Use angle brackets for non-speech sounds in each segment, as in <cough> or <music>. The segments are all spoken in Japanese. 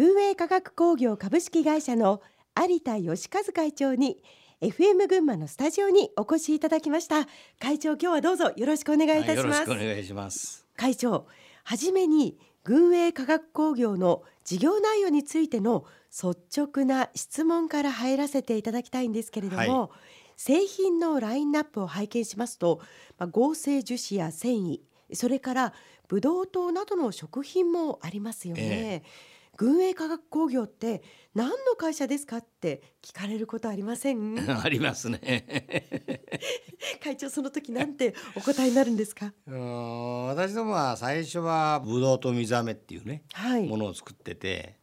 軍営科学工業株式会社の有田義和会長に FM 群馬のスタジオにお越しいただきました。会長今日はどうぞよろしくお願いいたします、はい、よろしくお願いします。会長はじめに軍営科学工業の事業内容についての率直な質問から入らせていただきたいんですけれども、はい、製品のラインナップを拝見しますと、まあ、合成樹脂や繊維それからブドウ糖などの食品もありますよね。えー軍営化学工業って何の会社ですかって聞かれることありません？<laughs> ありますね。<laughs> 会長その時なんてお答えになるんですか？私どもは最初はブドウと水飴っていうね、はい、ものを作ってて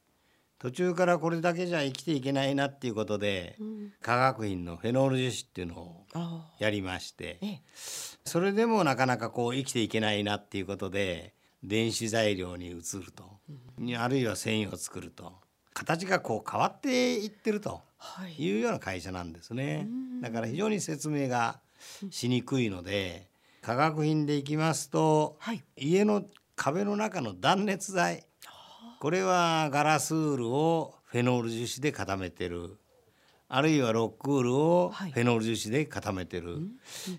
途中からこれだけじゃ生きていけないなっていうことで、うん、化学品のフェノール樹脂っていうのをやりまして、それでもなかなかこう生きていけないなっていうことで電子材料に移ると、うん、あるいは繊維を作ると。形がこう変わっていってるとい。うような会社なんですね。だから非常に説明がしにくいので化学品でいきますと、はい、家の壁の中の断熱材。これはガラスウールをフェノール樹脂で固めてる。あるいはロックウールをフェノール樹脂で固めてる、は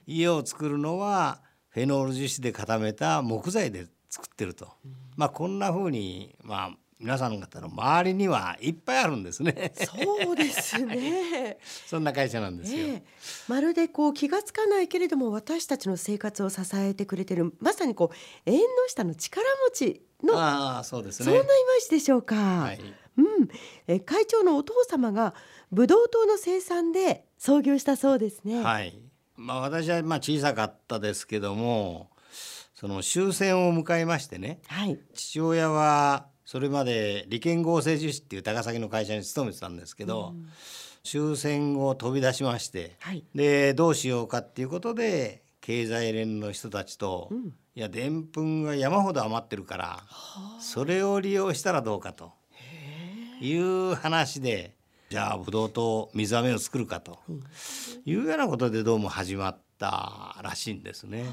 い、家を作るのはフェノール樹脂で固めた木材で作ってると、まあこんな風にまあ皆さん方の周りにはいっぱいあるんですね。そうですね。<laughs> そんな会社なんですよ、えー、まるでこう気がつかないけれども私たちの生活を支えてくれてるまさにこう縁の下の力持ちのあそうですね。そんなイメージでしょうか。はい、うん。え会長のお父様がブドウ糖の生産で創業したそうですね。はい。まあ私はまあ小さかったですけども。その終戦を迎えましてね、はい、父親はそれまで利権合成樹脂っていう高崎の会社に勤めてたんですけど、うん、終戦を飛び出しまして、はい、でどうしようかっていうことで経済連の人たちと、うん、いやでんぷんが山ほど余ってるからそれを利用したらどうかという話でじゃあブドウと水飴を作るかというようなことでどうも始まったらしいんですね。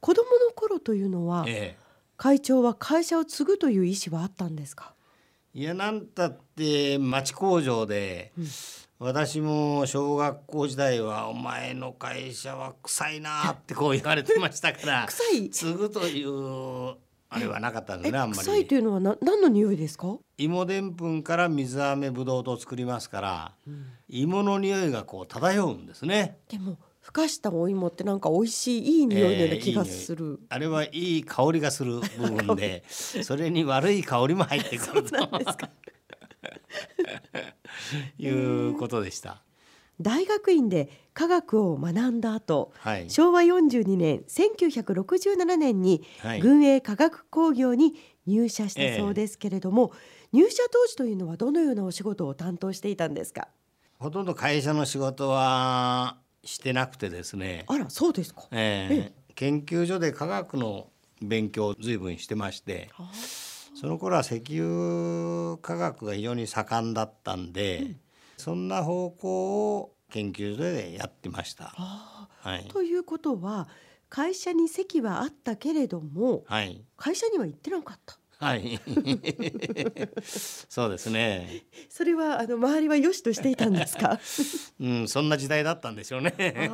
子供の頃というのは、ええ、会長は会社を継ぐという意思はあったんですか？いやなんたって町工場で、うん、私も小学校時代は「お前の会社は臭いな」ってこう言われてましたから <laughs> 臭い？継ぐというあれはなかったんですねあんまり。臭いというのはな何の匂いですか？芋でんぷんから水飴ぶどうと作りますから、うん、芋の匂いがこう漂うんですね。でもふかしたお芋ってなんか美味しいいい匂いのような気がする、えー、あれはいい香りがする部分で <laughs> それに悪い香りも入ってくると。<laughs> いうことでした。大学院で科学を学んだ後、はい、昭和42年1967年に軍営科学工業に入社したそうですけれども、えー、入社当時というのはどのようなお仕事を担当していたんですか？ほとんど会社の仕事はしてなくてですね。あらそうですか、えー、研究所で科学の勉強を随分してましてその頃は石油科学が非常に盛んだったんで、うん、そんな方向を研究所でやってました。はい、ということは会社に席はあったけれども、はい、会社には行ってなかった。はい。<laughs> そうですね。それはあの周りは良しとしていたんですか？<laughs> うん、そんな時代だったんでしょうね。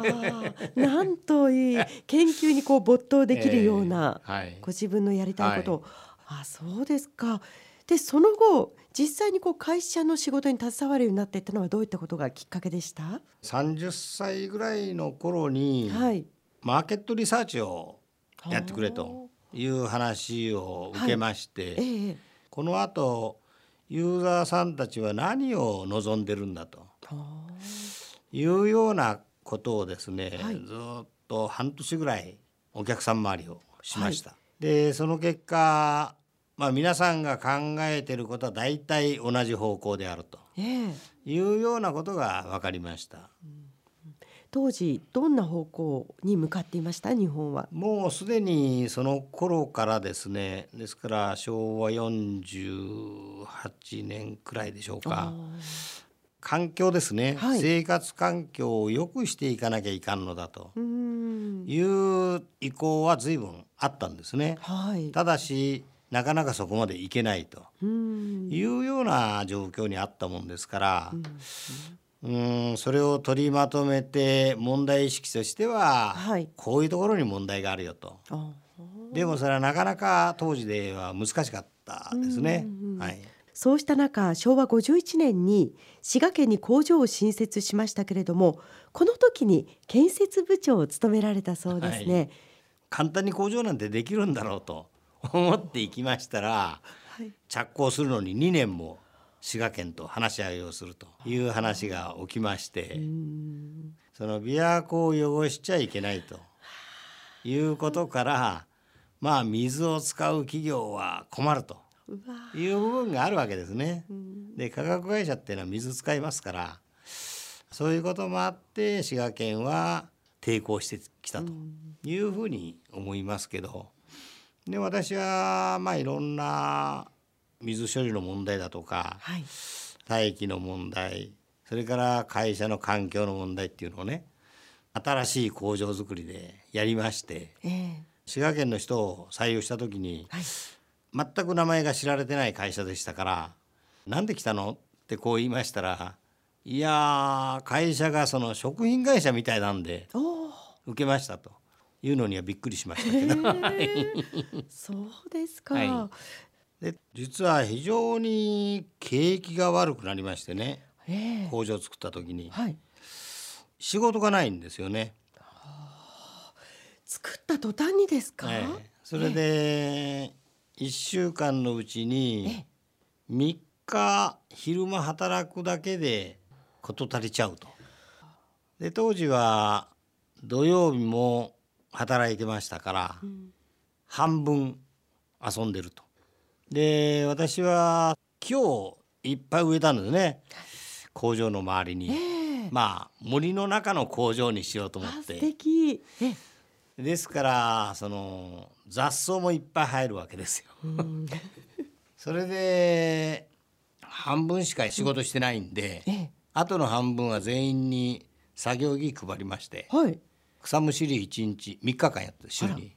なんといい研究にこう没頭できるような、えーはい、ご自分のやりたいことを、はい、あそうですか。でその後実際にこう会社の仕事に携わるようになっていったのはどういったことがきっかけでした？30歳ぐらいの頃に、はい、マーケットリサーチをやってくれという話を受けまして、はい。ええ、このあとユーザーさんたちは何を望んでるんだと。いうようなことをですね、はい、ずっと半年ぐらいお客さん周りをしました。はい、でその結果まあ、皆さんが考えてることは大体同じ方向であると。いうようなことが分かりました。うん当時どんな方向に向かっていました？日本は。もうすでにその頃からですね。ですから昭和48年くらいでしょうか。環境ですね、はい、生活環境を良くしていかなきゃいかんのだと。いう意向は随分あったんですね、はい、ただしなかなかそこまでいけないというような状況にあったもんですから、うんそれを取りまとめて問題意識としては、はい、こういうところに問題があるよと。でもそれはなかなか当時では難しかったですね。はい、そうした中昭和51年に滋賀県に工場を新設しましたけれどもこの時に建設部長を務められたそうですね。はい、簡単に工場なんてできるんだろうと思っていきましたら、はい、着工するのに2年も滋賀県と話し合いをするという話が起きましてその琵琶湖を汚しちゃいけないということからまあ水を使う企業は困るという部分があるわけですね。で化学会社っていうのは水使いますからそういうこともあって滋賀県は抵抗してきたというふうに思いますけど。で私はまあいろんな水処理の問題だとか、はい、大気の問題それから会社の環境の問題っていうのをね新しい工場づくりでやりまして、えー、滋賀県の人を採用した時に、はい、全く名前が知られてない会社でしたから「なんで来たの?」ってこう言いましたら「いや会社がその食品会社みたいなんで受けました」と。いうのにはびっくりしましたけど。そうですか、はい、で実は非常に景気が悪くなりましてね、えー、工場を作った時に、はい、仕事がないんですよね。作った途端にですか、えー、それで1週間のうちに3日昼間働くだけで事足りちゃうと。で当時は土曜日も働いてましたから、うん、半分遊んでると。で私は木をいっぱい植えたんですね工場の周りに、えー、まあ森の中の工場にしようと思って。ですからその雑草もいっぱい生えるわけですよ。<laughs> それで半分しか仕事してないんで、うんええ、あとの半分は全員に作業着配りまして、はい、草むしり1日3日間やって週に。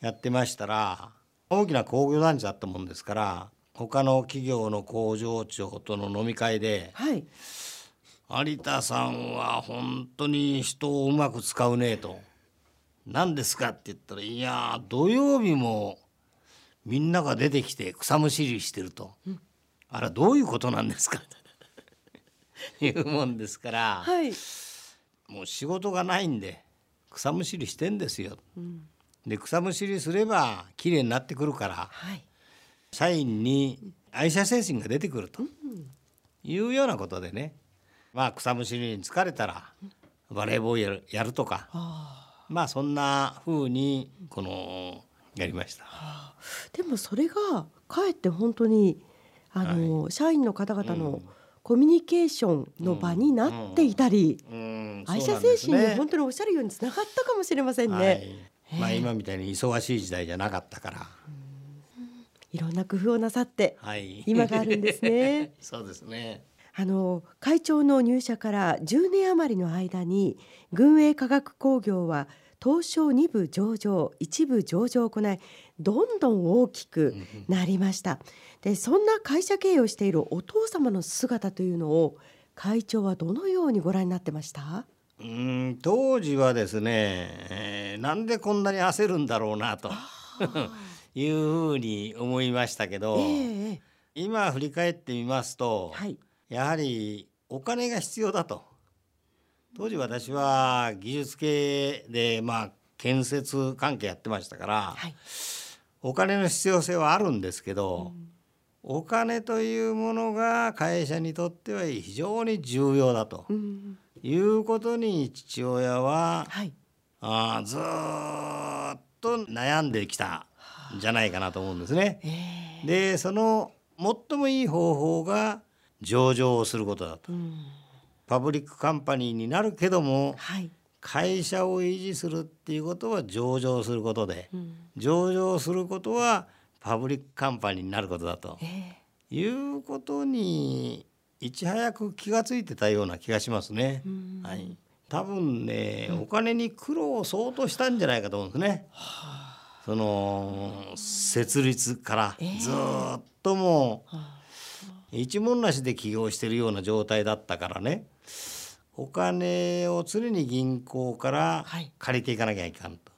やってましたら大きな工業団地だったもんですから他の企業の工場長との飲み会で、はい、有田さんは本当に人をうまく使うねと。何ですかって言ったら「いや土曜日もみんなが出てきて草むしりしてると、うん、あれどういうことなんですか? <laughs>」いうもんですから、はい、もう仕事がないんで草むしりしてんですよ。うん、で草むしりすれば綺麗になってくるから、はい、社員に愛社精神が出てくるというようなことでね、まあ、草むしりに疲れたらバレーボールやるとか、まあそんな風にこのやりました。でもそれがかえって本当にあの、はい、社員の方々の、うん。コミュニケーションの場になっていたり、愛社精神に本当におっしゃるようにつながったかもしれませんね。はい、まあ今みたいに忙しい時代じゃなかったから。いろんな工夫をなさって、はい、今があるんですね。<laughs> そうですね。あの会長の入社から10年余りの間に軍営化学工業は東証2部上場一部上場を行いどんどん大きくなりました。でそんな会社経営をしているお父様の姿というのを会長はどのようにご覧になってました？うん当時はですね、えー、なんでこんなに焦るんだろうなと <laughs> いうふうに思いましたけど、えー、今振り返ってみますと、はい、やはりお金が必要だと。当時私は技術系でまあ建設関係やってましたから、はい、お金の必要性はあるんですけど、うん。お金というものが会社にとっては非常に重要だと、いうことに父親は、はい、あずっと悩んできたんじゃないかなと思うんですね。えー、でその最もいい方法が上場をすることだと。 public company になるけども、はい、会社を維持するっていうことは上場することで、うん、上場することは public company になることだと、えー、いうことにいち早く気が付いてたような気がしますね。はい、多分ね、うん、お金に苦労を相当したんじゃないかと思うんですね。その設立からずっともう一文なしで起業してるような状態だったからね。お金を常に銀行から借りていかなきゃいかんと、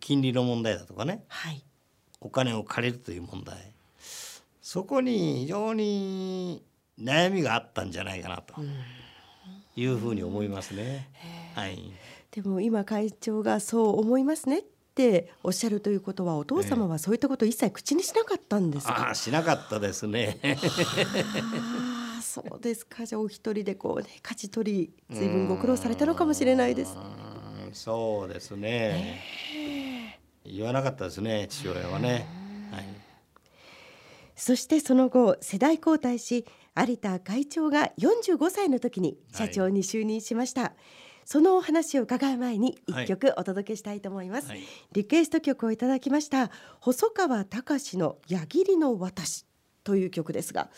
金利の問題だとかね、はい、お金を借りるという問題。そこに非常に悩みがあったんじゃないかなというふうに思いますね。はい、でも今会長がそう思いますねっておっしゃるということはお父様はそういったことを一切口にしなかったんですか、あしなかったですね。そうですか。<laughs> じゃあお一人でこうね勝ち取り随分ご苦労されたのかもしれないです。そうですね、えー、言わなかったですね父親はね。はい、そしてその後世代交代し有田会長が45歳の時に社長に就任しました。はい。そのお話を伺う前に一曲お届けしたいと思います、はい、リクエスト曲をいただきました細川たかしの矢切の渡しという曲ですが、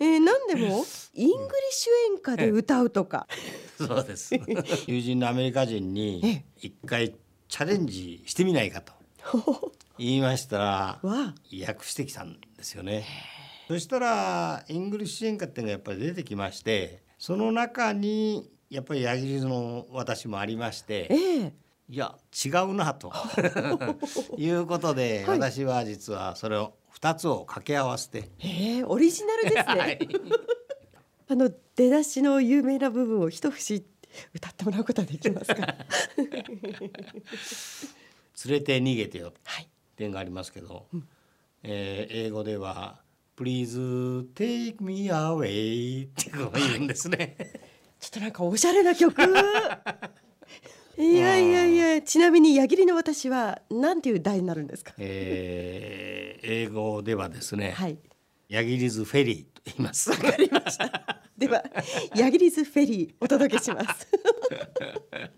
えー、何でも <laughs> English 演歌で歌うとか。<laughs> そうです。<laughs> 友人のアメリカ人に一回チャレンジしてみないかと言いましたら訳してきたんですよねそしたらイングリッシュ演歌っていうのがやっぱり出てきましてその中にやっぱり矢切の渡しもありまして、えー、いや違うなと <laughs> いうことで、はい、私は実はそれを二つを掛け合わせて。えー、オリジナルですね。はい、<laughs> あの出だしの有名な部分を一節歌ってもらうことはできますか？<laughs> 連れて逃げてよ。はい。点がありますけど、うん、えー、英語では Please take me away ってこう言うんですね。ちょっとなんかおしゃれな曲。<laughs> いやいやいや、ちなみに矢切の私はなんていう題になるんですか？えー、英語ではですね。はい。矢切ズフェリーと言います。わかりました。では、矢切ズフェリーお届けします。<laughs>